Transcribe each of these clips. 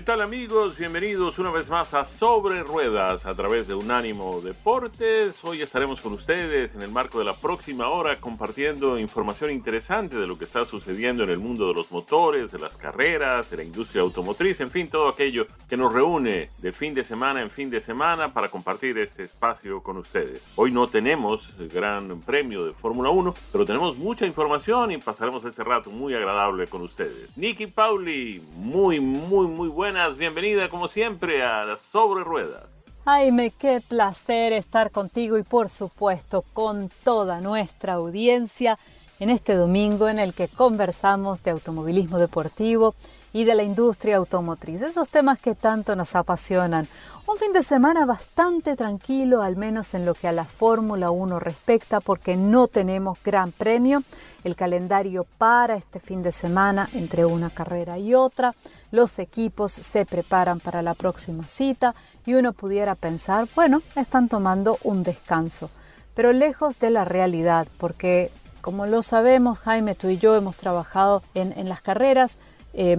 ¿Qué tal amigos? Bienvenidos una vez más a Sobre Ruedas a través de Unánimo Deportes. Hoy estaremos con ustedes en el marco de la próxima hora compartiendo información interesante de lo que está sucediendo en el mundo de los motores, de las carreras, de la industria automotriz, en fin, todo aquello que nos reúne de fin de semana en fin de semana para compartir este espacio con ustedes. Hoy no tenemos el gran premio de Fórmula 1, pero tenemos mucha información y pasaremos este rato muy agradable con ustedes. Nicky Pauli, muy, muy, muy bueno buenas, bienvenida como siempre a Sobre Ruedas. Jaime, qué placer estar contigo y por supuesto con toda nuestra audiencia en este domingo en el que conversamos de automovilismo deportivo y de la industria automotriz, esos temas que tanto nos apasionan. Un fin de semana bastante tranquilo, al menos en lo que a la Fórmula 1 respecta, porque no tenemos gran premio. El calendario para este fin de semana entre una carrera y otra. Los equipos se preparan para la próxima cita y uno pudiera pensar, bueno, están tomando un descanso. Pero lejos de la realidad, porque como lo sabemos, Jaime, tú y yo hemos trabajado en, en las carreras, eh,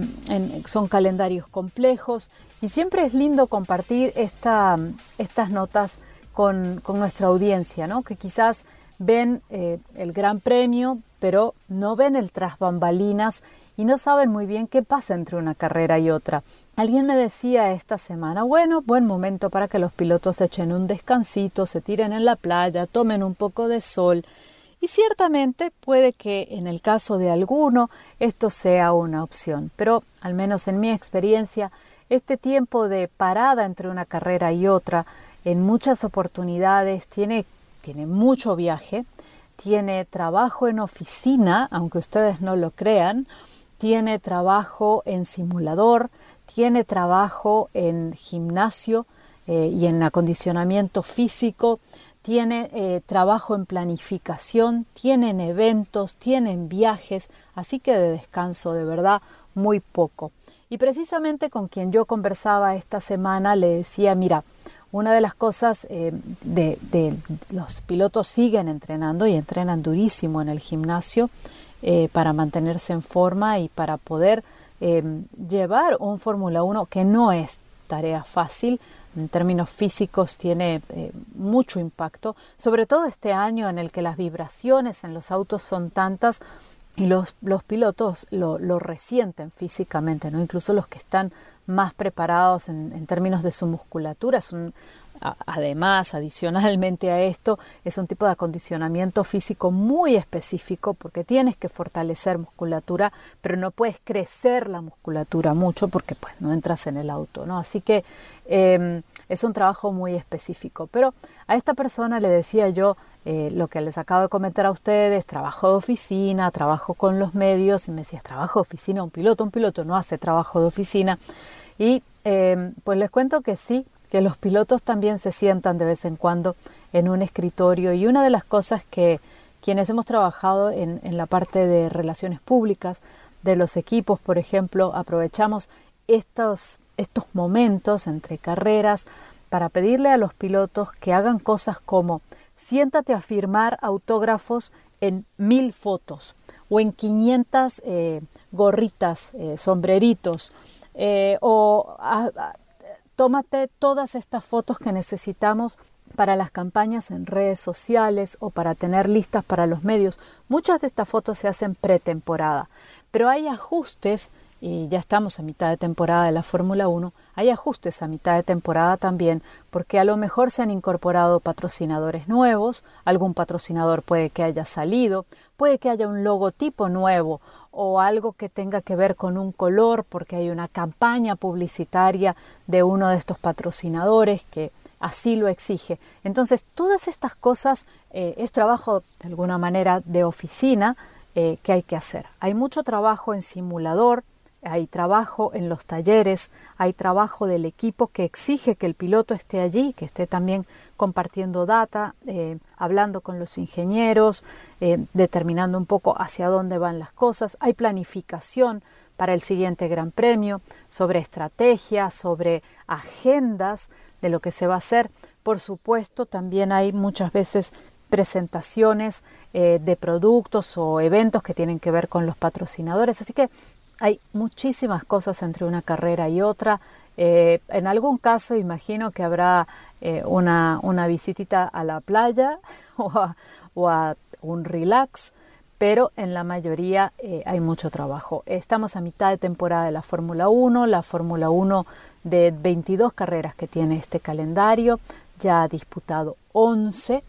son calendarios complejos y siempre es lindo compartir esta, estas notas con, nuestra audiencia, ¿no? que quizás ven eh, el Gran Premio, pero no ven el tras bambalinas y no saben muy bien qué pasa entre una carrera y otra. Alguien me decía esta semana, bueno, buen momento para que los pilotos echen un descansito, se tiren en la playa, tomen un poco de sol. Y ciertamente puede que en el caso de alguno esto sea una opción, pero al menos en mi experiencia, este tiempo de parada entre una carrera y otra en muchas oportunidades tiene, tiene mucho viaje, tiene trabajo en oficina, aunque ustedes no lo crean, tiene trabajo en simulador, tiene trabajo en gimnasio eh, y en acondicionamiento físico, tiene eh, trabajo en planificación, tienen eventos, tienen viajes, así que de descanso de verdad muy poco. Y precisamente con quien yo conversaba esta semana le decía, mira, una de las cosas eh, de, los pilotos siguen entrenando y entrenan durísimo en el gimnasio eh, para mantenerse en forma y para poder llevar un Fórmula 1 que no es tarea fácil, en términos físicos tiene eh, mucho impacto, sobre todo este año en el que las vibraciones en los autos son tantas y los, los pilotos lo, lo, resienten físicamente, ¿no? incluso los que están más preparados en, en términos de su musculatura. Además, adicionalmente a esto, es un tipo de acondicionamiento físico muy específico porque tienes que fortalecer musculatura, pero no puedes crecer la musculatura mucho porque pues no entras en el auto, ¿no? Así que em, es un trabajo muy específico. Pero a esta persona le decía yo eh, lo que les acabo de comentar a ustedes, trabajo de oficina, trabajo con los medios, y me decía, trabajo de oficina, un piloto, un piloto no hace trabajo de oficina. Y em, pues les cuento que sí, que los pilotos también se sientan de vez en cuando en un escritorio. Y una de las cosas que quienes hemos trabajado en, la parte de relaciones públicas de los equipos, por ejemplo, aprovechamos estos, estos momentos entre carreras para pedirle a los pilotos que hagan cosas como siéntate a firmar autógrafos en mil fotos o en 500 eh, gorritas, eh, sombreritos, eh, o Tómate todas estas fotos que necesitamos para las campañas en redes sociales o para tener listas para los medios. Muchas de estas fotos se hacen pretemporada, pero hay ajustes y ya estamos a mitad de temporada de la Fórmula 1, hay ajustes a mitad de temporada también, porque a lo mejor se han incorporado patrocinadores nuevos, algún patrocinador puede que haya salido, puede que haya un logotipo nuevo o algo que tenga que ver con un color, porque hay una campaña publicitaria de uno de estos patrocinadores que así lo exige. Entonces, todas estas cosas eh, es trabajo de alguna manera de oficina eh, que hay que hacer. Hay mucho trabajo en simulador, hay trabajo en los talleres, hay trabajo del equipo que exige que el piloto esté allí, que esté también compartiendo data, eh, hablando con los ingenieros, eh, determinando un poco hacia dónde van las cosas. Hay planificación para el siguiente Gran Premio, sobre estrategias, sobre agendas de lo que se va a hacer. Por supuesto, también hay muchas veces presentaciones eh, de productos o eventos que tienen que ver con los patrocinadores. Así que hay muchísimas cosas entre una carrera y otra. Eh, en algún caso imagino que habrá eh, una, una, visitita a la playa o a, un relax, pero en la mayoría eh, hay mucho trabajo. Estamos a mitad de temporada de la Fórmula 1, la Fórmula 1 de 22 carreras que tiene este calendario, ya ha disputado 11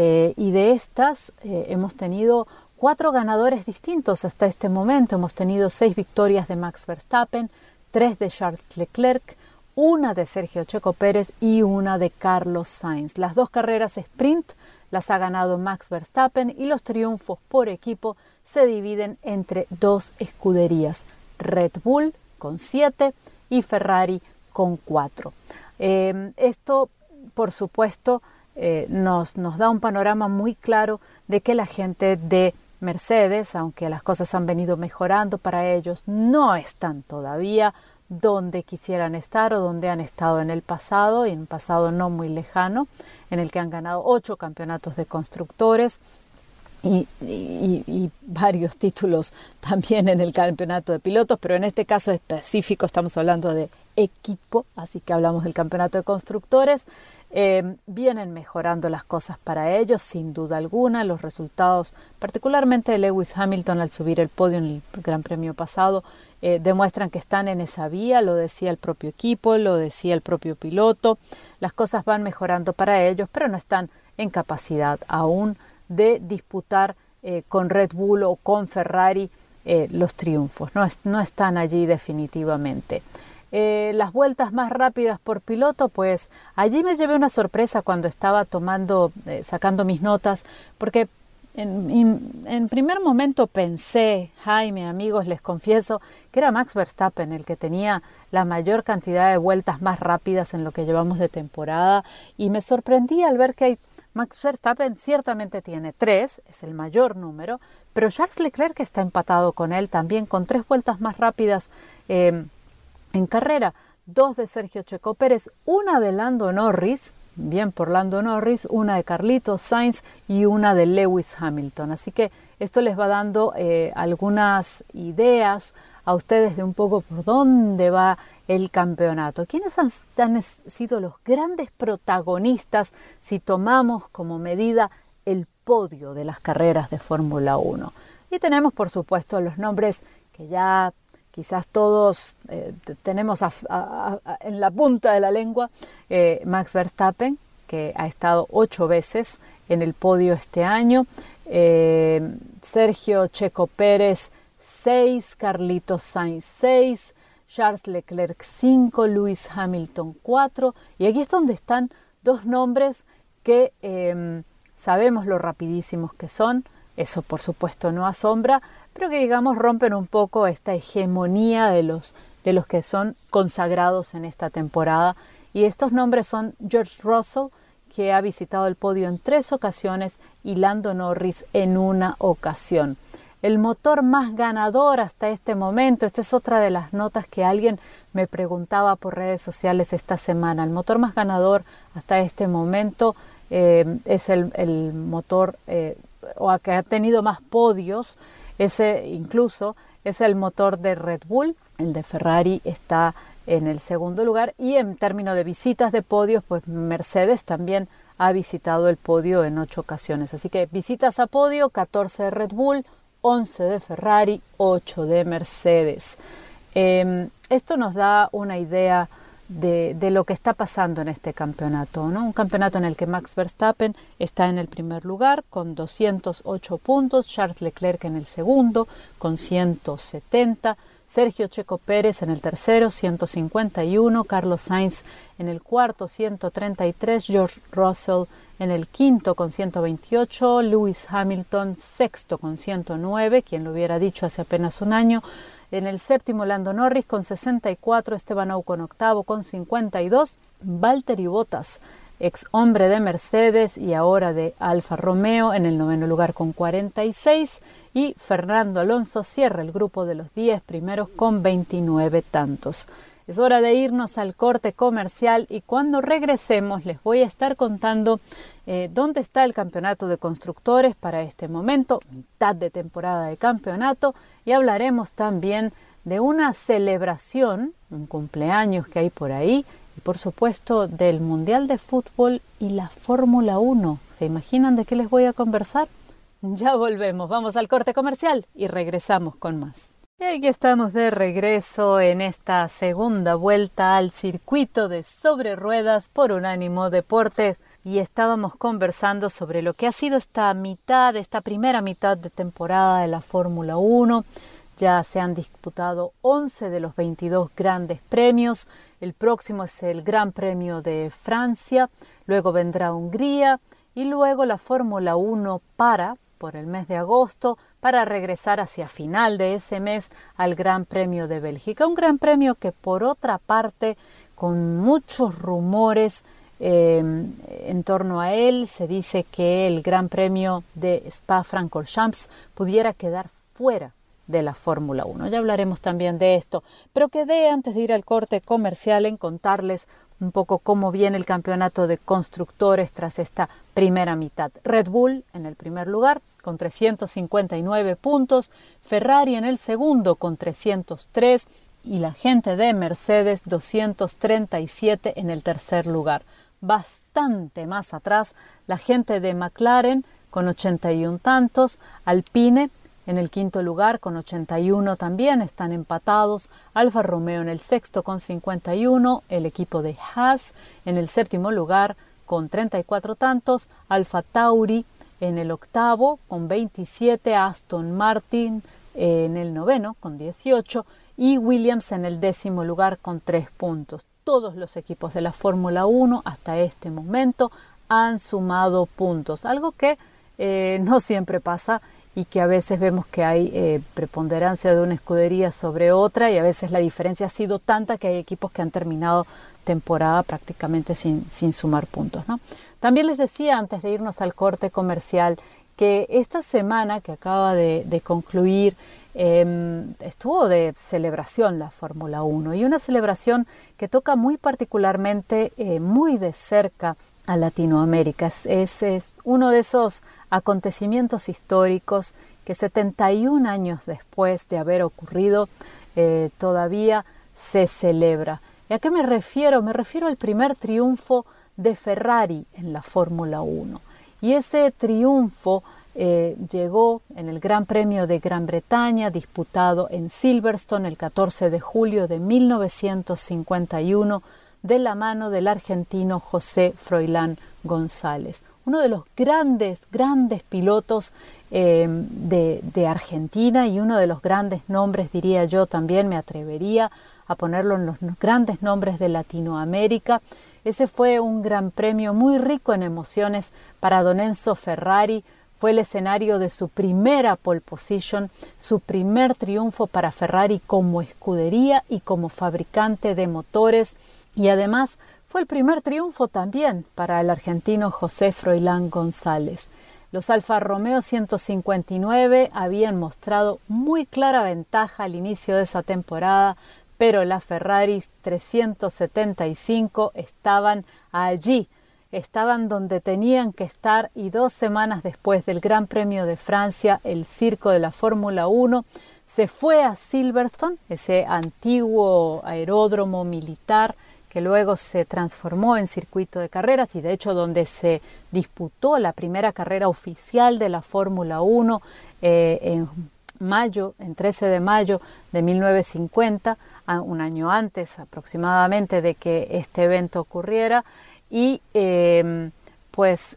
y de estas hemos tenido cuatro ganadores distintos hasta este momento. Hemos tenido seis victorias de Max Verstappen, tres de Charles Leclerc, una de Sergio Checo Pérez y una de Carlos Sainz. Las dos carreras sprint las ha ganado Max Verstappen y los triunfos por equipo se dividen entre dos escuderías, Red Bull con siete y Ferrari con cuatro. Eh, esto, por supuesto, eh, nos, nos da un panorama muy claro de que la gente de Mercedes, aunque las cosas han venido mejorando para ellos, no están todavía donde quisieran estar o donde han estado en el pasado, y en un pasado no muy lejano, en el que han ganado ocho campeonatos de constructores y, y, varios títulos también en el campeonato de pilotos, pero en este caso específico estamos hablando de equipo, así que hablamos del campeonato de constructores. Eh, vienen mejorando las cosas para ellos, sin duda alguna. Los resultados, particularmente de Lewis Hamilton al subir el podio en el Gran Premio pasado, eh, demuestran que están en esa vía, lo decía el propio equipo, lo decía el propio piloto. Las cosas van mejorando para ellos, pero no están en capacidad aún de disputar eh, con Red Bull o con Ferrari los triunfos. No, no están allí definitivamente. Eh, las vueltas más rápidas por piloto, pues allí me llevé una sorpresa cuando estaba tomando, eh, sacando mis notas, porque en, primer momento pensé, Jaime, amigos, les confieso, que era Max Verstappen el que tenía la mayor cantidad de vueltas más rápidas en lo que llevamos de temporada y me sorprendí al ver que hay Max Verstappen ciertamente tiene tres, es el mayor número, pero Charles Leclerc está empatado con él también con tres vueltas más rápidas eh, en carrera, dos de Sergio Checo Pérez, una de Lando Norris, bien por Lando Norris, una de Carlitos Sainz y una de Lewis Hamilton. Así que esto les va dando eh, algunas ideas a ustedes de un poco por dónde va el campeonato. ¿Quiénes han, han sido los grandes protagonistas si tomamos como medida el podio de las carreras de Fórmula 1? Y tenemos, por supuesto, los nombres que ya quizás todos eh, tenemos en la punta de la lengua eh, Max Verstappen, que ha estado ocho veces en el podio este año, eh, Sergio Checo Pérez seis, Carlitos Sainz seis, Charles Leclerc cinco, Lewis Hamilton cuatro, y aquí es donde están dos nombres que em, sabemos lo rapidísimos que son, eso por supuesto no asombra, pero que digamos rompen un poco esta hegemonía de los, de los que son consagrados en esta temporada. Y estos nombres son George Russell, que ha visitado el podio en tres ocasiones, y Lando Norris en una ocasión. El motor más ganador hasta este momento, esta es otra de las notas que alguien me preguntaba por redes sociales esta semana, el motor más ganador hasta este momento eh, es el, motor eh, o que ha tenido más podios ese incluso es el motor de Red Bull, el de Ferrari está en el segundo lugar y en términos de visitas de podios, pues Mercedes también ha visitado el podio en ocho ocasiones. Así que visitas a podio, 14 de Red Bull, 11 de Ferrari, 8 de Mercedes. Em, esto nos da una idea de, lo que está pasando en este campeonato. ¿no? Un campeonato en el que Max Verstappen está en el primer lugar con 208 puntos, Charles Leclerc en el segundo con 170, Sergio Checo Pérez en el tercero 151, Carlos Sainz en el cuarto 133, George Russell en el quinto con 128, Lewis Hamilton sexto con 109, quien lo hubiera dicho hace apenas un año, en el séptimo, Lando Norris con 64, Esteban Ocon octavo con 52, Valtteri Bottas, ex hombre de Mercedes y ahora de Alfa Romeo, en el noveno lugar con 46 y Fernando Alonso cierra el grupo de los 10 primeros con 29 tantos. Es hora de irnos al corte comercial y cuando regresemos les voy a estar contando eh, dónde está el campeonato de constructores para este momento, mitad de temporada de campeonato, y hablaremos también de una celebración, un cumpleaños que hay por ahí, y por supuesto del Mundial de Fútbol y la Fórmula 1. ¿Se imaginan de qué les voy a conversar? Ya volvemos, vamos al corte comercial y regresamos con más. Y aquí estamos de regreso en esta segunda vuelta al circuito de sobre ruedas por Unánimo Deportes y estábamos conversando sobre lo que ha sido esta mitad, esta primera mitad de temporada de la Fórmula 1. Ya se han disputado 11 de los 22 grandes premios. El próximo es el Gran Premio de Francia, luego vendrá Hungría y luego la Fórmula 1 para por el mes de agosto para regresar hacia final de ese mes al Gran Premio de Bélgica. Un Gran Premio que por otra parte, con muchos rumores eh, en torno a él, se dice que el Gran Premio de Spa-Francorchamps pudiera quedar fuera de la Fórmula 1. Ya hablaremos también de esto, pero quedé antes de ir al corte comercial en contarles un poco cómo viene el campeonato de constructores tras esta primera mitad. Red Bull en el primer lugar con 359 puntos, Ferrari en el segundo con 303 y la gente de Mercedes 237 en el tercer lugar. Bastante más atrás la gente de McLaren con 81 tantos, Alpine en el quinto lugar con 81 también están empatados. Alfa Romeo en el sexto con 51. El equipo de Haas en el séptimo lugar con 34 tantos. Alfa Tauri en el octavo con 27. Aston Martin en el noveno con 18. Y Williams en el décimo lugar con 3 puntos. Todos los equipos de la Fórmula 1 hasta este momento han sumado puntos, algo que eh, no siempre pasa y que a veces vemos que hay eh, preponderancia de una escudería sobre otra y a veces la diferencia ha sido tanta que hay equipos que han terminado temporada prácticamente sin, sin sumar puntos. ¿no? También les decía antes de irnos al corte comercial que esta semana que acaba de, concluir em, estuvo de celebración la Fórmula 1 y una celebración que toca muy particularmente, eh, muy de cerca a Latinoamérica. Es, es, uno de esos acontecimientos históricos que 71 años después de haber ocurrido eh, todavía se celebra. ¿Y a qué me refiero? Me refiero al primer triunfo de Ferrari en la Fórmula 1. Y ese triunfo eh, llegó en el Gran Premio de Gran Bretaña, disputado en Silverstone el 14 de julio de 1951 de la mano del argentino José Froilán González, uno de los grandes, grandes pilotos eh, de, Argentina y uno de los grandes nombres, diría yo, también me atrevería a ponerlo en los grandes nombres de Latinoamérica. Ese fue un gran premio muy rico en emociones para Don Enzo Ferrari, fue el escenario de su primera pole position, su primer triunfo para Ferrari como escudería y como fabricante de motores y además fue el primer triunfo también para el argentino José Froilán González. Los Alfa Romeo 159 habían mostrado muy clara ventaja al inicio de esa temporada, pero las Ferraris 375 estaban allí, estaban donde tenían que estar y dos semanas después del Gran Premio de Francia, el circo de la Fórmula 1 se fue a Silverstone, ese antiguo aeródromo militar que luego se transformó en circuito de carreras y de hecho donde se disputó la primera carrera oficial de la Fórmula 1 eh, en mayo, en 13 de mayo de 1950, un año antes aproximadamente de que este evento ocurriera. Y em, pues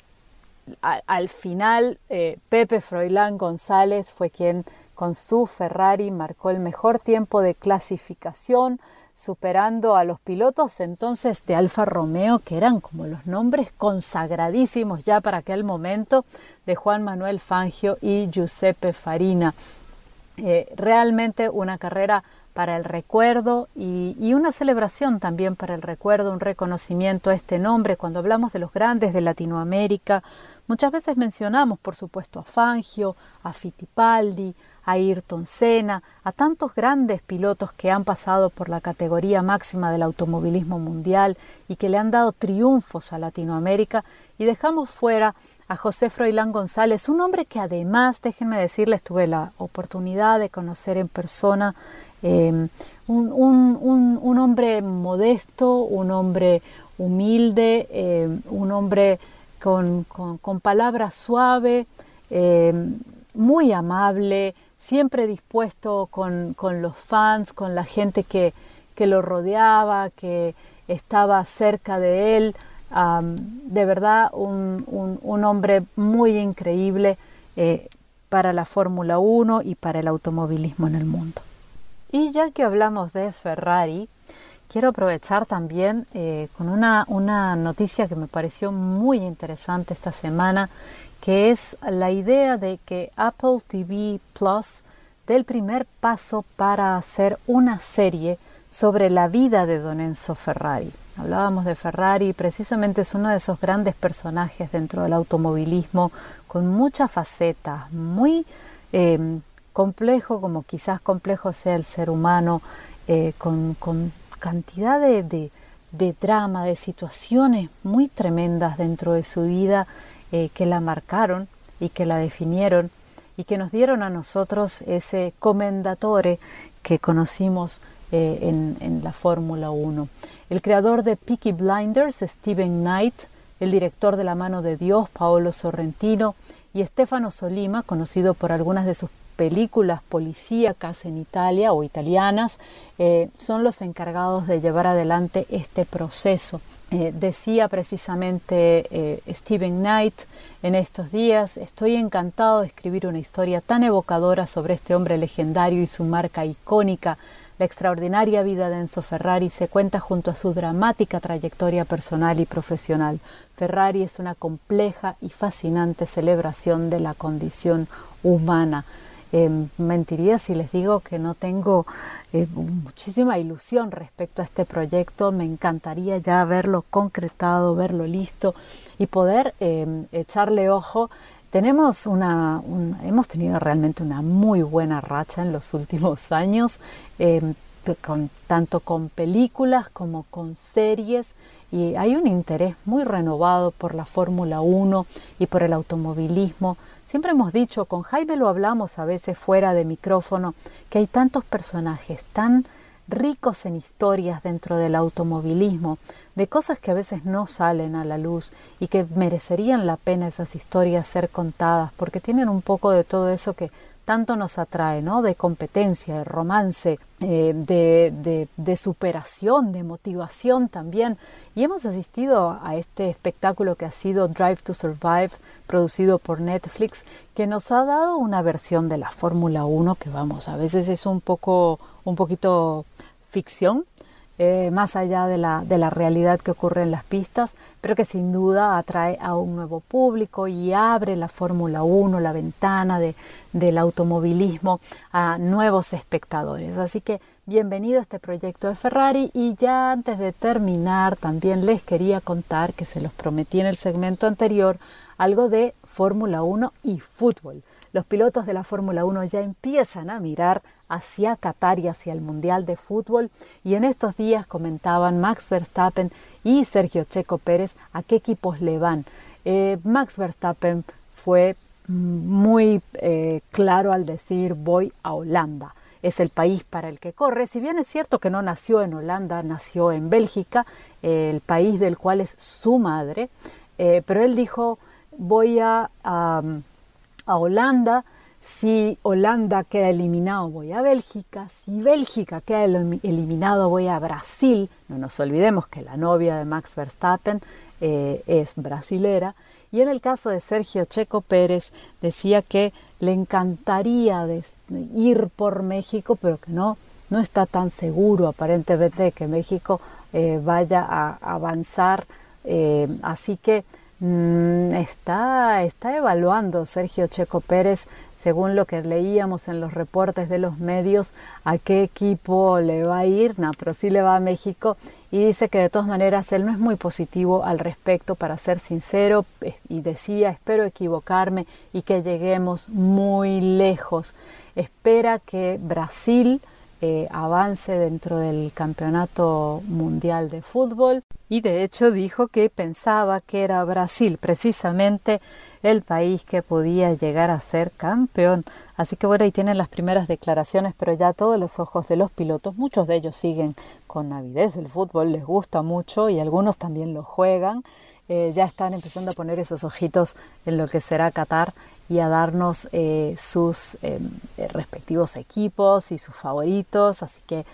al final eh, Pepe Froilán González fue quien con su Ferrari marcó el mejor tiempo de clasificación superando a los pilotos entonces de Alfa Romeo, que eran como los nombres consagradísimos ya para aquel momento, de Juan Manuel Fangio y Giuseppe Farina. Eh, realmente una carrera para el recuerdo y, y, una celebración también para el recuerdo, un reconocimiento a este nombre. Cuando hablamos de los grandes de Latinoamérica, muchas veces mencionamos, por supuesto, a Fangio, a Fittipaldi, a Ayrton Senna, a tantos grandes pilotos que han pasado por la categoría máxima del automovilismo mundial y que le han dado triunfos a Latinoamérica, y dejamos fuera a José Froilán González, un hombre que además, déjenme decirles, tuve la oportunidad de conocer en persona, em, un, hombre modesto, un hombre humilde, em, un hombre con, con palabras suaves, em, muy amable, siempre dispuesto con, los fans, con la gente que, que, lo rodeaba, que estaba cerca de él. de verdad, un, un, hombre muy increíble eh, para la Fórmula 1 y para el automovilismo en el mundo. Y ya que hablamos de Ferrari, quiero aprovechar también eh, con una, una noticia que me pareció muy interesante esta semana que es la idea de que Apple TV Plus dé el primer paso para hacer una serie sobre la vida de Don Enzo Ferrari. Hablábamos de Ferrari, precisamente es uno de esos grandes personajes dentro del automovilismo, con muchas facetas, muy em, complejo, como quizás complejo sea el ser humano, eh, con, cantidad de, de drama, de situaciones muy tremendas dentro de su vida eh, que la marcaron y que la definieron y que nos dieron a nosotros ese comendatore que conocimos eh, en, la Fórmula 1. El creador de Peaky Blinders, Steven Knight, el director de La mano de Dios, Paolo Sorrentino, y Stefano Solima, conocido por algunas de sus películas policíacas en Italia o italianas, eh, son los encargados de llevar adelante este proceso. Eh, decía precisamente eh, Stephen Knight en estos días, estoy encantado de escribir una historia tan evocadora sobre este hombre legendario y su marca icónica. La extraordinaria vida de Enzo Ferrari se cuenta junto a su dramática trayectoria personal y profesional. Ferrari es una compleja y fascinante celebración de la condición humana. Em, mentiría si les digo que no tengo eh, muchísima ilusión respecto a este proyecto. Me encantaría ya verlo concretado, verlo listo y poder em, echarle ojo. Tenemos una, hemos tenido realmente una muy buena racha en los últimos años, em, tanto con películas como con series y hay un interés muy renovado por la Fórmula 1 y por el automovilismo. Siempre hemos dicho, con Jaime lo hablamos a veces fuera de micrófono, que hay tantos personajes tan ricos en historias dentro del automovilismo, de cosas que a veces no salen a la luz y que merecerían la pena esas historias ser contadas, porque tienen un poco de todo eso que tanto nos atrae, ¿no? De competencia, de romance, eh, de, de, superación, de motivación también. Y hemos asistido a este espectáculo que ha sido Drive to Survive, producido por Netflix, que nos ha dado una versión de la Fórmula 1 que, vamos, a veces es un poco, un poquito ficción, eh, más allá de la, de la realidad que ocurre en las pistas, pero que sin duda atrae a un nuevo público y abre la Fórmula 1, la ventana de, del automovilismo a nuevos espectadores. Así que bienvenido a este proyecto de Ferrari y ya antes de terminar también les quería contar que se los prometí en el segmento anterior algo de Fórmula 1 y fútbol. Los pilotos de la Fórmula 1 ya empiezan a mirar hacia Qatar y hacia el Mundial de Fútbol y en estos días comentaban Max Verstappen y Sergio Checo Pérez a qué equipos le van. Eh, Max Verstappen fue muy eh, claro al decir voy a Holanda. es el país para el que corre. Si bien es cierto que no nació en Holanda, nació en Bélgica, el país del cual es su madre, eh, pero él dijo, voy a, a, Holanda, si Holanda queda eliminado voy a Bélgica, si Bélgica queda eliminado voy a Brasil, no nos olvidemos que la novia de Max Verstappen eh, es brasilera, y en el caso de Sergio Checo Pérez decía que le encantaría ir por México, pero que no, no está tan seguro aparentemente de que México eh, vaya a avanzar. Eh, así que está, está evaluando Sergio Checo Pérez según lo que leíamos en los reportes de los medios, a qué equipo le va a ir, no, pero sí le va a México y dice que de todas maneras él no es muy positivo al respecto, para ser sincero, eh, y decía, espero equivocarme y que lleguemos muy lejos. Espera que Brasil eh, avance dentro del Campeonato Mundial de Fútbol y de hecho dijo que pensaba que era Brasil precisamente el país que podía llegar a ser campeón. Así que bueno, ahí tienen las primeras declaraciones, pero ya todos los ojos de los pilotos, muchos de ellos siguen con avidez el fútbol, les gusta mucho y algunos también lo juegan. Eh, ya están empezando a poner esos ojitos en lo que será Qatar y a darnos eh, sus em, eh, respectivos equipos y sus favoritos. Así que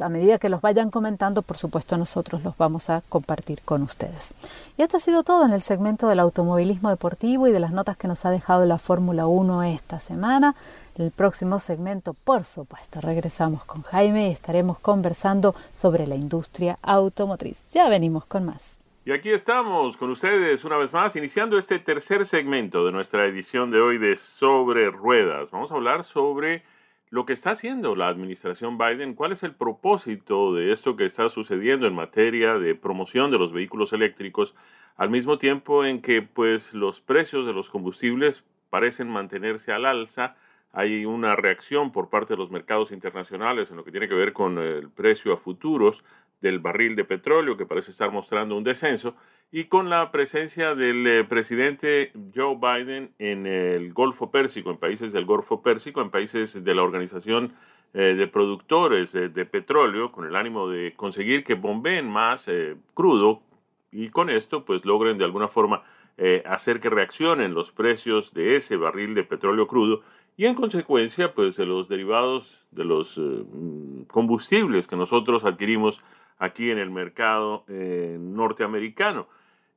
a medida que los vayan comentando, por supuesto nosotros los vamos a compartir con ustedes. Y esto ha sido todo en el segmento del automovilismo deportivo y de las notas que nos ha dejado la Fórmula 1 esta semana. El próximo segmento, por supuesto, regresamos con Jaime y estaremos conversando sobre la industria automotriz. Ya venimos con más. Y aquí estamos con ustedes una vez más, iniciando este tercer segmento de nuestra edición de hoy de Sobre Ruedas. Vamos a hablar sobre lo que está haciendo la administración Biden, cuál es el propósito de esto que está sucediendo en materia de promoción de los vehículos eléctricos, al mismo tiempo en que pues los precios de los combustibles parecen mantenerse al alza, hay una reacción por parte de los mercados internacionales en lo que tiene que ver con el precio a futuros del barril de petróleo que parece estar mostrando un descenso y con la presencia del eh, presidente Joe Biden en el Golfo Pérsico, en países del Golfo Pérsico, en países de la Organización eh, de Productores de, Petróleo, con el ánimo de conseguir que bombeen más eh, crudo y con esto pues logren de alguna forma hacer que reaccionen los precios de ese barril de petróleo crudo y en consecuencia pues de los derivados de los combustibles que nosotros adquirimos aquí en el mercado eh, norteamericano.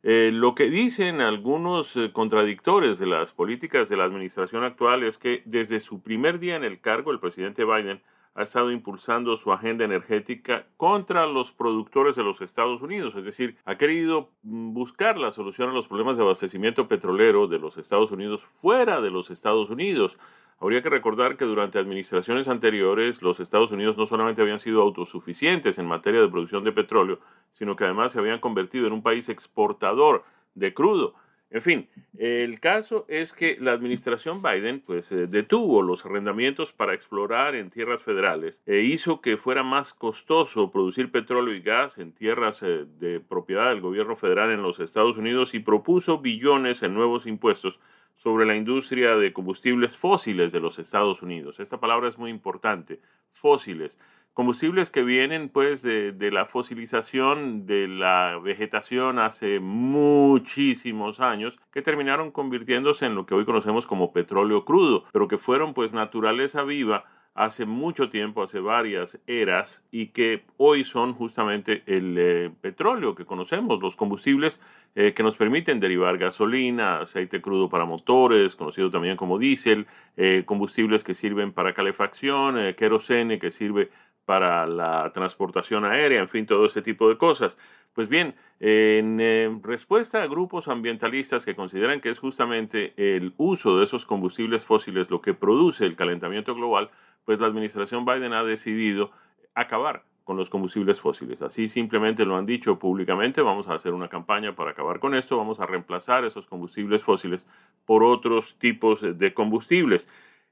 Eh, lo que dicen algunos eh, contradictores de las políticas de la administración actual es que desde su primer día en el cargo, el presidente Biden ha estado impulsando su agenda energética contra los productores de los Estados Unidos, es decir, ha querido mm, buscar la solución a los problemas de abastecimiento petrolero de los Estados Unidos fuera de los Estados Unidos. Habría que recordar que durante administraciones anteriores los Estados Unidos no solamente habían sido autosuficientes en materia de producción de petróleo, sino que además se habían convertido en un país exportador de crudo. En fin, el caso es que la administración Biden pues eh, detuvo los arrendamientos para explorar en tierras federales e hizo que fuera más costoso producir petróleo y gas en tierras eh, de propiedad del gobierno federal en los Estados Unidos y propuso billones en nuevos impuestos sobre la industria de combustibles fósiles de los Estados Unidos. Esta palabra es muy importante, fósiles. Combustibles que vienen pues de, la fosilización de la vegetación hace muchísimos años, que terminaron convirtiéndose en lo que hoy conocemos como petróleo crudo, pero que fueron pues naturaleza viva hace mucho tiempo, hace varias eras, y que hoy son justamente el eh, petróleo que conocemos, los combustibles eh, que nos permiten derivar gasolina, aceite crudo para motores, conocido también como diésel, eh, combustibles que sirven para calefacción, querosene que sirve para la transportación aérea, en fin, todo ese tipo de cosas. Pues bien, en respuesta a grupos ambientalistas que consideran que es justamente el uso de esos combustibles fósiles lo que produce el calentamiento global, pues la administración Biden ha decidido acabar con los combustibles fósiles. Así simplemente lo han dicho públicamente, vamos a hacer una campaña para acabar con esto, vamos a reemplazar esos combustibles fósiles por otros tipos de combustibles.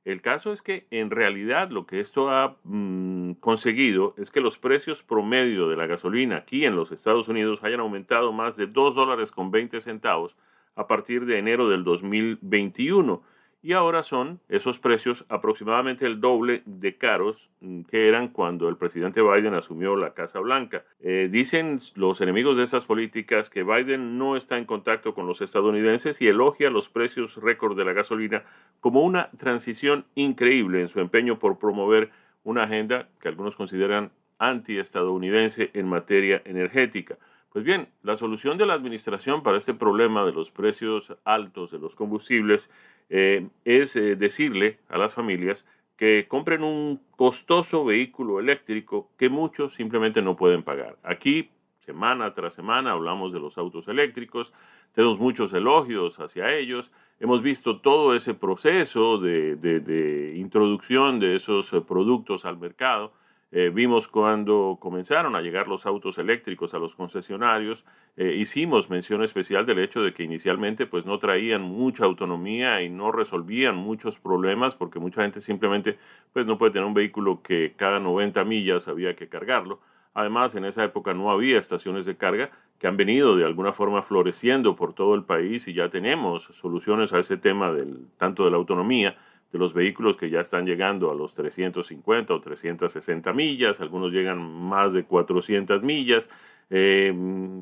El caso es que en realidad lo que esto ha mm, conseguido es que los precios promedio de la gasolina aquí en los Estados Unidos hayan aumentado más de 2 dólares con 20 centavos a partir de enero del 2021 y ahora son esos precios aproximadamente el doble de caros mm, que eran cuando el presidente Biden asumió la Casa Blanca. Eh, dicen los enemigos de esas políticas que Biden no está en contacto con los estadounidenses y elogia los precios récord de la gasolina como una transición increíble en su empeño por promover una agenda que algunos consideran antiestadounidense en materia energética. Pues bien, la solución de la administración para este problema de los precios altos de los combustibles eh, es eh, decirle a las familias que compren un costoso vehículo eléctrico que muchos simplemente no pueden pagar. Aquí, semana tras semana, hablamos de los autos eléctricos, tenemos muchos elogios hacia ellos, hemos visto todo ese proceso de introducción de esos productos al mercado eh, vimos cuando comenzaron a llegar los autos eléctricos a los concesionarios, eh, hicimos mención especial del hecho de que inicialmente pues no traían mucha autonomía y no resolvían muchos problemas porque mucha gente simplemente pues no puede tener un vehículo que cada 90 millas había que cargarlo. Además, en esa época no había estaciones de carga que han venido de alguna forma floreciendo por todo el país y ya tenemos soluciones a ese tema del, tanto de la autonomía de los vehículos que ya están llegando a los 350 o 360 millas, algunos llegan más de 400 millas eh,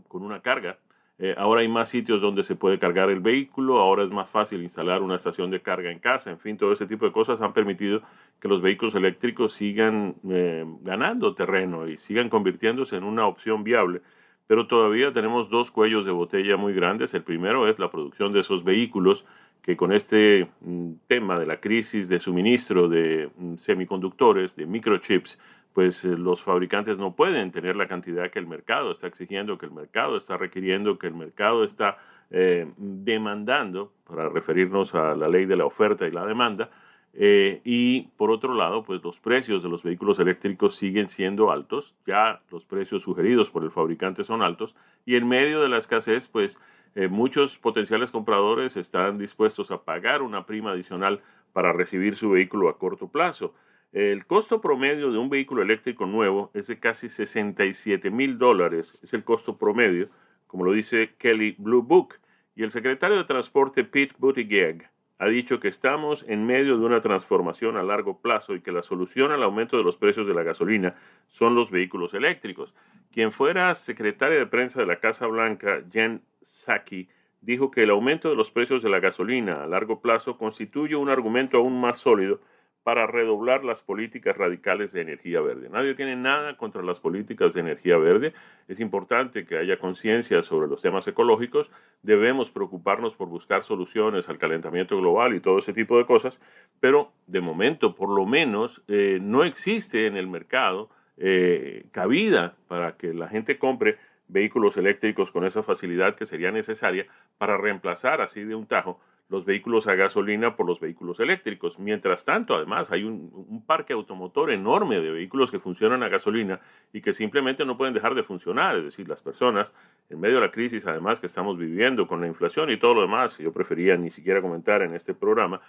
con una carga. Eh, ahora hay más sitios donde se puede cargar el vehículo, ahora es más fácil instalar una estación de carga en casa, en fin, todo ese tipo de cosas han permitido que los vehículos eléctricos sigan eh, ganando terreno y sigan convirtiéndose en una opción viable. Pero todavía tenemos dos cuellos de botella muy grandes. El primero es la producción de esos vehículos que con este mm, tema de la crisis de suministro de mm, semiconductores, de microchips, pues eh, los fabricantes no pueden tener la cantidad que el mercado está exigiendo, que el mercado está requiriendo, que el mercado está eh, demandando, para referirnos a la ley de la oferta y la demanda. Eh, y por otro lado, pues los precios de los vehículos eléctricos siguen siendo altos, ya los precios sugeridos por el fabricante son altos, y en medio de la escasez, pues eh, muchos potenciales compradores están dispuestos a pagar una prima adicional para recibir su vehículo a corto plazo. El costo promedio de un vehículo eléctrico nuevo es de casi 67 mil dólares, es el costo promedio, como lo dice Kelly Blue Book. Y el secretario de Transporte Pete Buttigieg ha dicho que estamos en medio de una transformación a largo plazo y que la solución al aumento de los precios de la gasolina son los vehículos eléctricos. Quien fuera secretaria de prensa de la Casa Blanca, Jen Psaki, dijo que el aumento de los precios de la gasolina a largo plazo constituye un argumento aún más sólido para redoblar las políticas radicales de energía verde. Nadie tiene nada contra las políticas de energía verde. Es importante que haya conciencia sobre los temas ecológicos. Debemos preocuparnos por buscar soluciones al calentamiento global y todo ese tipo de cosas. Pero de momento, por lo menos, eh, no existe en el mercado eh, cabida para que la gente compre vehículos eléctricos con esa facilidad que sería necesaria para reemplazar así de un tajo los vehículos a gasolina por los vehículos eléctricos. Mientras tanto, además, hay un, parque automotor enorme de vehículos que funcionan a gasolina y que simplemente no pueden dejar de funcionar. Es decir, las personas, en medio de la crisis, además que estamos viviendo con la inflación y todo lo demás, yo prefería ni siquiera comentar en este programa,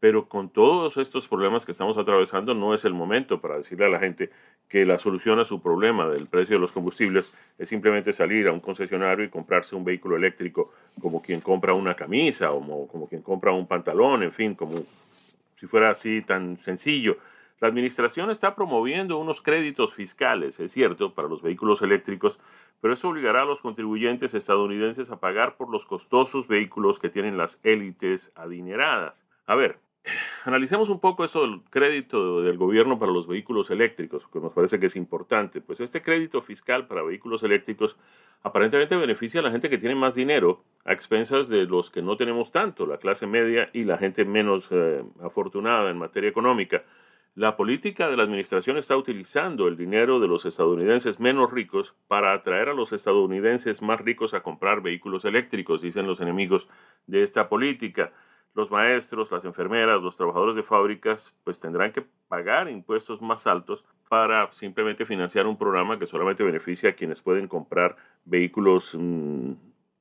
pero con todos estos problemas que estamos atravesando no es el momento para decirle a la gente que la solución a su problema del precio de los combustibles es simplemente salir a un concesionario y comprarse un vehículo eléctrico como quien compra una camisa o como, quien compra un pantalón, en fin, como si fuera así tan sencillo. La administración está promoviendo unos créditos fiscales, es cierto, para los vehículos eléctricos, pero esto obligará a los contribuyentes estadounidenses a pagar por los costosos vehículos que tienen las élites adineradas. A ver, analicemos un poco eso del crédito del gobierno para los vehículos eléctricos, que nos parece que es importante. Pues este crédito fiscal para vehículos eléctricos aparentemente beneficia a la gente que tiene más dinero a expensas de los que no tenemos tanto, la clase media y la gente menos eh, afortunada en materia económica. La política de la administración está utilizando el dinero de los estadounidenses menos ricos para atraer a los estadounidenses más ricos a comprar vehículos eléctricos, dicen los enemigos de esta política los maestros, las enfermeras, los trabajadores de fábricas, pues tendrán que pagar impuestos más altos para simplemente financiar un programa que solamente beneficia a quienes pueden comprar vehículos mm,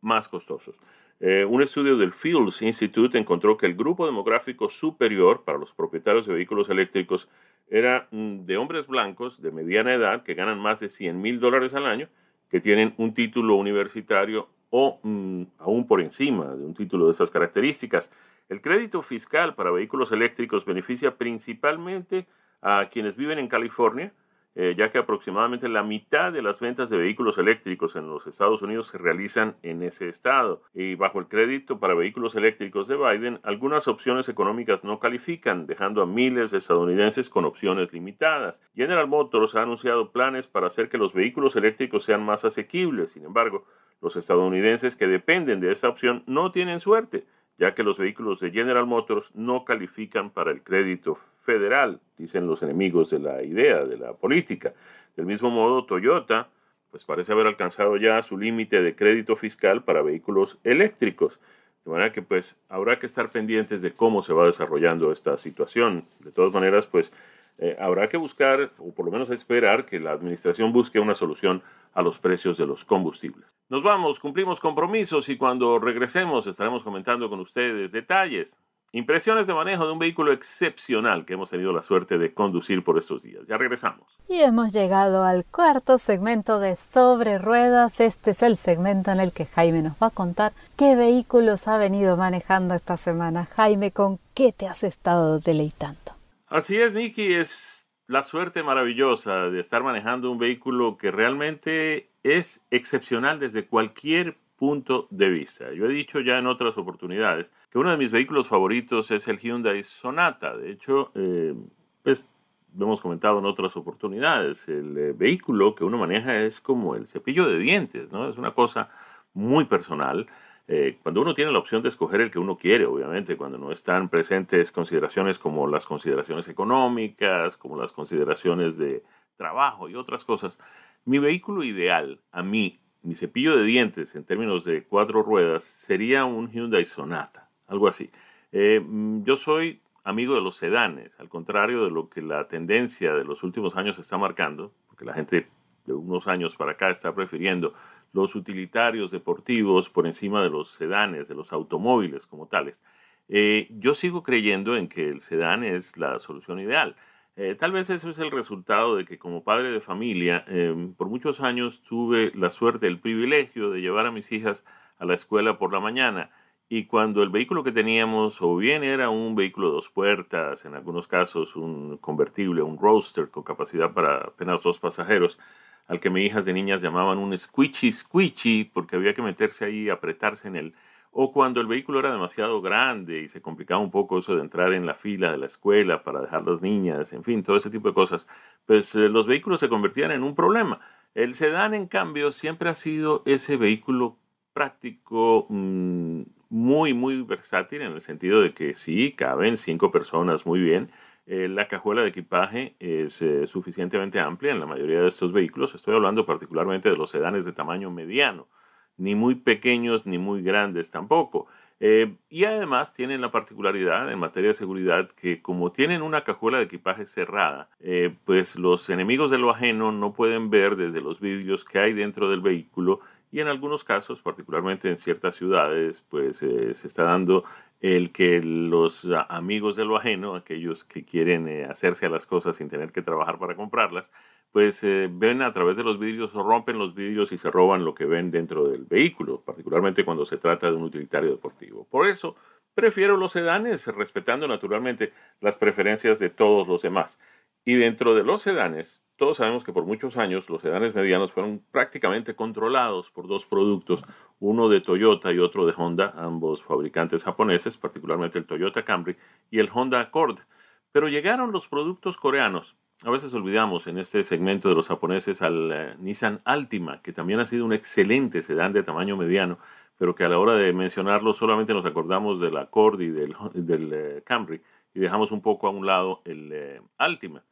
más costosos. Eh, un estudio del Fields Institute encontró que el grupo demográfico superior para los propietarios de vehículos eléctricos era mm, de hombres blancos de mediana edad que ganan más de 100 mil dólares al año, que tienen un título universitario o mm, aún por encima de un título de esas características. El crédito fiscal para vehículos eléctricos beneficia principalmente a quienes viven en California, eh, ya que aproximadamente la mitad de las ventas de vehículos eléctricos en los Estados Unidos se realizan en ese estado. Y bajo el crédito para vehículos eléctricos de Biden, algunas opciones económicas no califican, dejando a miles de estadounidenses con opciones limitadas. General Motors ha anunciado planes para hacer que los vehículos eléctricos sean más asequibles. Sin embargo, los estadounidenses que dependen de esta opción no tienen suerte ya que los vehículos de General Motors no califican para el crédito federal, dicen los enemigos de la idea, de la política. Del mismo modo, Toyota pues parece haber alcanzado ya su límite de crédito fiscal para vehículos eléctricos. De manera que pues habrá que estar pendientes de cómo se va desarrollando esta situación. De todas maneras, pues eh, habrá que buscar, o por lo menos esperar, que la administración busque una solución a los precios de los combustibles. Nos vamos, cumplimos compromisos y cuando regresemos estaremos comentando con ustedes detalles, impresiones de manejo de un vehículo excepcional que hemos tenido la suerte de conducir por estos días. Ya regresamos. Y hemos llegado al cuarto segmento de Sobre Ruedas. Este es el segmento en el que Jaime nos va a contar qué vehículos ha venido manejando esta semana. Jaime, ¿con qué te has estado deleitando? Así es, Nicky, es la suerte maravillosa de estar manejando un vehículo que realmente es excepcional desde cualquier punto de vista. Yo he dicho ya en otras oportunidades que uno de mis vehículos favoritos es el Hyundai Sonata. De hecho, eh, pues lo hemos comentado en otras oportunidades. El eh, vehículo que uno maneja es como el cepillo de dientes, ¿no? Es una cosa muy personal. Eh, cuando uno tiene la opción de escoger el que uno quiere, obviamente, cuando no están presentes consideraciones como las consideraciones económicas, como las consideraciones de trabajo y otras cosas, mi vehículo ideal, a mí, mi cepillo de dientes en términos de cuatro ruedas, sería un Hyundai Sonata, algo así. Eh, mm, yo soy amigo de los sedanes, al contrario de lo que la tendencia de los últimos años está marcando, porque la gente de unos años para acá está prefiriendo los utilitarios deportivos por encima de los sedanes, de los automóviles como tales. Eh, yo sigo creyendo en que el sedán es la solución ideal. Eh, tal vez eso es el resultado de que como padre de familia, em, por muchos años tuve la suerte, el privilegio de llevar a mis hijas a la escuela por la mañana. Y cuando el vehículo que teníamos, o bien era un vehículo de dos puertas, en algunos casos un convertible, un roadster con capacidad para apenas dos pasajeros, al que mis hijas de niñas llamaban un squishy squishy porque había que meterse ahí y apretarse en él. O cuando el vehículo era demasiado grande y se complicaba un poco eso de entrar en la fila de la escuela para dejar las niñas, en fin, todo ese tipo de cosas, pues eh, los vehículos se convertían en un problema. El sedán, en cambio, siempre ha sido ese vehículo práctico, mm, muy, muy versátil en el sentido de que sí, caben cinco personas muy bien, eh, la cajuela de equipaje es eh, suficientemente amplia en la mayoría de estos vehículos. Estoy hablando particularmente de los sedanes de tamaño mediano, ni muy pequeños ni muy grandes tampoco. Eh, y además tienen la particularidad en materia de seguridad que como tienen una cajuela de equipaje cerrada, pues los enemigos de lo ajeno no pueden ver desde los vidrios que hay dentro del vehículo y en algunos casos, particularmente en ciertas ciudades, pues se está dando el que los amigos de lo ajeno, aquellos que quieren eh, hacerse a las cosas sin tener que trabajar para comprarlas, pues eh, ven a través de los vidrios o rompen los vidrios y se roban lo que ven dentro del vehículo, particularmente cuando se trata de un utilitario deportivo. Por eso prefiero los sedanes, respetando naturalmente las preferencias de todos los demás. Y dentro de los sedanes, todos sabemos que por muchos años los sedanes medianos fueron prácticamente controlados por dos productos, uno de Toyota y otro de Honda, ambos fabricantes japoneses, particularmente el Toyota Camry y el Honda Accord. Pero llegaron los productos coreanos. A veces olvidamos en este segmento de los japoneses al eh, Nissan Altima, que también ha sido un excelente sedán de tamaño mediano, pero que a la hora de mencionarlo solamente nos acordamos del Accord y del, eh, Camry y dejamos un poco a un lado el eh, Altima.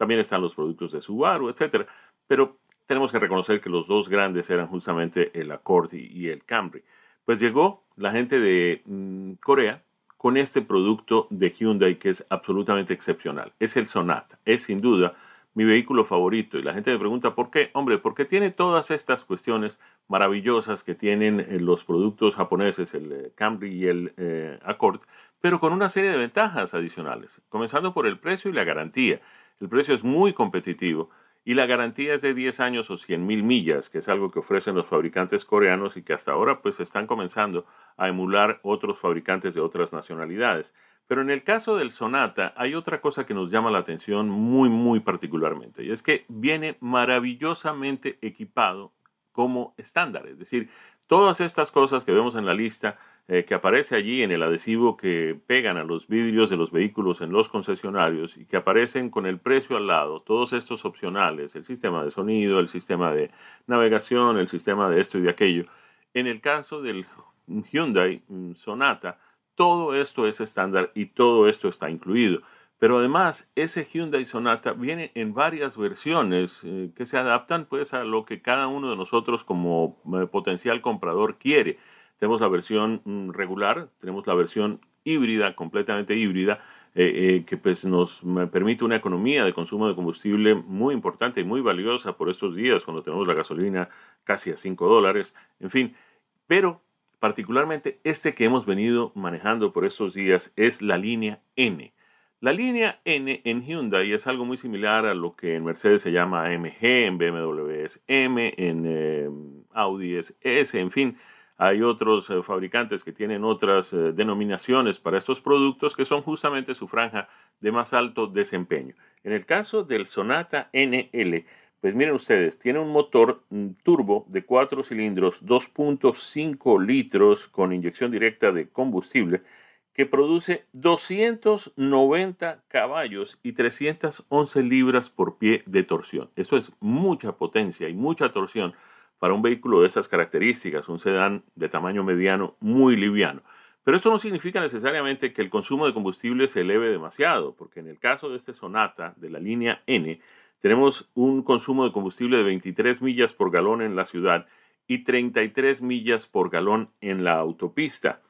También están los productos de Subaru, etcétera. Pero tenemos que reconocer que los dos grandes eran justamente el Accord y el Camry. Pues llegó la gente de mm, Corea con este producto de Hyundai que es absolutamente excepcional. Es el Sonata. Es sin duda mi vehículo favorito. Y la gente me pregunta, ¿por qué? Hombre, porque tiene todas estas cuestiones maravillosas que tienen eh, los productos japoneses, el eh, Camry y el eh, Accord, pero con una serie de ventajas adicionales, comenzando por el precio y la garantía. El precio es muy competitivo y la garantía es de 10 años o 100 mil millas, que es algo que ofrecen los fabricantes coreanos y que hasta ahora pues están comenzando a emular otros fabricantes de otras nacionalidades. Pero en el caso del Sonata hay otra cosa que nos llama la atención muy, muy particularmente, y es que viene maravillosamente equipado como estándar, es decir, todas estas cosas que vemos en la lista eh, que aparece allí en el adhesivo que pegan a los vidrios de los vehículos en los concesionarios y que aparecen con el precio al lado, todos estos opcionales, el sistema de sonido, el sistema de navegación, el sistema de esto y de aquello. En el caso del Hyundai Sonata, todo esto es estándar y todo esto está incluido. Pero además, ese Hyundai Sonata viene en varias versiones eh, que se adaptan pues a lo que cada uno de nosotros como eh, potencial comprador quiere. Tenemos la versión mm, regular, tenemos la versión híbrida, completamente híbrida, eh, eh, que pues nos permite una economía de consumo de combustible muy importante y muy valiosa por estos días, cuando tenemos la gasolina casi a 5 dólares, en fin. Pero particularmente este que hemos venido manejando por estos días es la línea N. La línea N en Hyundai es algo muy similar a lo que en Mercedes se llama AMG, en BMW es M, en eh, Audi es S, en fin. Hay otros eh, fabricantes que tienen otras eh, denominaciones para estos productos que son justamente su franja de más alto desempeño. En el caso del Sonata NL, pues miren ustedes, tiene un motor mm, turbo de 4 cilindros, 2.5 litros con inyección directa de combustible que produce 290 caballos y 311 libras por pie de torsión. Eso es mucha potencia y mucha torsión para un vehículo de esas características, un sedán de tamaño mediano muy liviano. Pero esto no significa necesariamente que el consumo de combustible se eleve demasiado, porque en el caso de este Sonata de la línea N, tenemos un consumo de combustible de 23 millas por galón en la ciudad y 33 millas por galón en la autopista.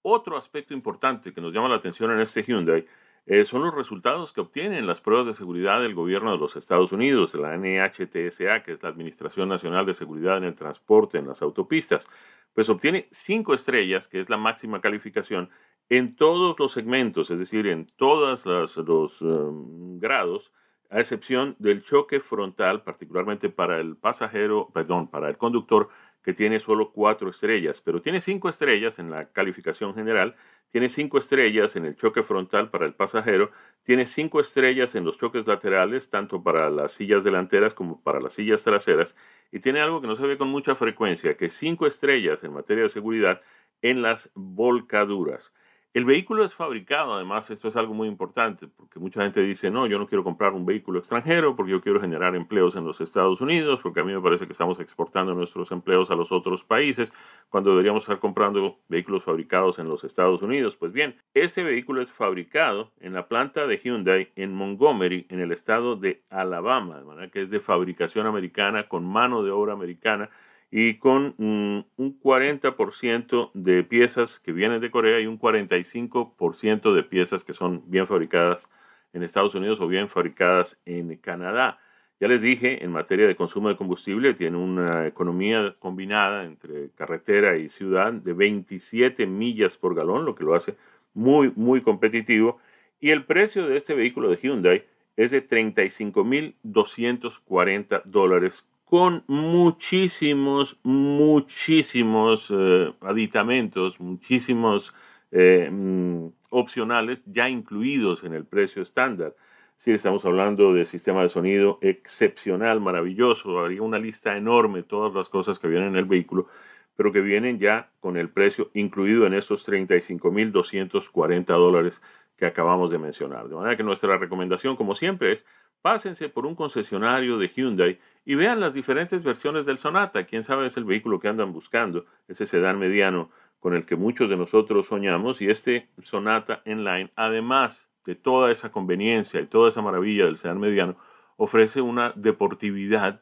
Otro aspecto importante que nos llama la atención en este Hyundai eh, son los resultados que obtienen las pruebas de seguridad del gobierno de los Estados Unidos, la NHTSA, que es la Administración Nacional de Seguridad en el Transporte en las Autopistas. Pues obtiene cinco estrellas, que es la máxima calificación, en todos los segmentos, es decir, en todos los um, grados, a excepción del choque frontal, particularmente para el pasajero, perdón, para el conductor, que tiene solo cuatro estrellas, pero tiene cinco estrellas en la calificación general, tiene cinco estrellas en el choque frontal para el pasajero, tiene cinco estrellas en los choques laterales, tanto para las sillas delanteras como para las sillas traseras, y tiene algo que no se ve con mucha frecuencia, que cinco estrellas en materia de seguridad en las volcaduras. El vehículo es fabricado, además, esto es algo muy importante, porque mucha gente dice, no, yo no quiero comprar un vehículo extranjero porque yo quiero generar empleos en los Estados Unidos, porque a mí me parece que estamos exportando nuestros empleos a los otros países cuando deberíamos estar comprando vehículos fabricados en los Estados Unidos. Pues bien, este vehículo es fabricado en la planta de Hyundai en Montgomery, en el estado de Alabama, de manera que es de fabricación americana, con mano de obra americana y con mm, un 40% de piezas que vienen de Corea y un 45% de piezas que son bien fabricadas en Estados Unidos o bien fabricadas en Canadá. Ya les dije, en materia de consumo de combustible, tiene una economía combinada entre carretera y ciudad de 27 millas por galón, lo que lo hace muy, muy competitivo. Y el precio de este vehículo de Hyundai es de 35.240 dólares con muchísimos, muchísimos eh, aditamentos, muchísimos eh, mm, opcionales ya incluidos en el precio estándar. Si estamos hablando de sistema de sonido excepcional, maravilloso, habría una lista enorme, todas las cosas que vienen en el vehículo, pero que vienen ya con el precio incluido en estos 35.240 dólares que acabamos de mencionar. De manera que nuestra recomendación, como siempre, es pásense por un concesionario de Hyundai y vean las diferentes versiones del Sonata. Quién sabe es el vehículo que andan buscando, ese sedán mediano con el que muchos de nosotros soñamos. Y este Sonata Line, además de toda esa conveniencia y toda esa maravilla del sedán mediano, ofrece una deportividad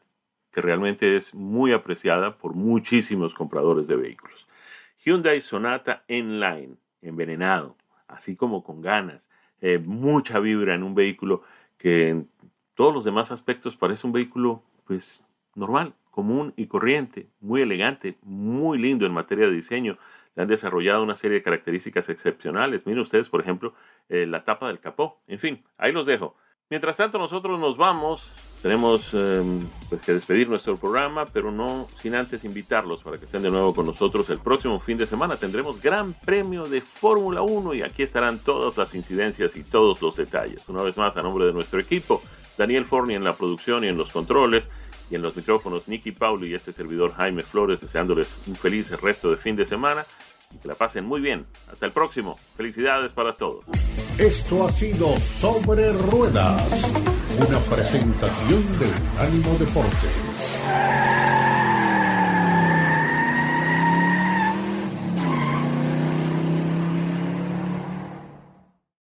que realmente es muy apreciada por muchísimos compradores de vehículos. Hyundai Sonata Line, envenenado, así como con ganas, eh, mucha vibra en un vehículo que todos los demás aspectos parece un vehículo pues normal, común y corriente, muy elegante, muy lindo en materia de diseño. Le han desarrollado una serie de características excepcionales. Miren ustedes, por ejemplo, eh, la tapa del capó. En fin, ahí los dejo. Mientras tanto, nosotros nos vamos. Tenemos em, pues, que despedir nuestro programa, pero no sin antes invitarlos para que estén de nuevo con nosotros el próximo fin de semana. Tendremos Gran Premio de Fórmula 1 y aquí estarán todas las incidencias y todos los detalles. Una vez más, a nombre de nuestro equipo, Daniel Forni en la producción y en los controles, y en los micrófonos Nicky Paulo y este servidor Jaime Flores, deseándoles un feliz resto de fin de semana y que la pasen muy bien. Hasta el próximo. Felicidades para todos. Esto ha sido Sobre Ruedas, una presentación de Ánimo Deportes.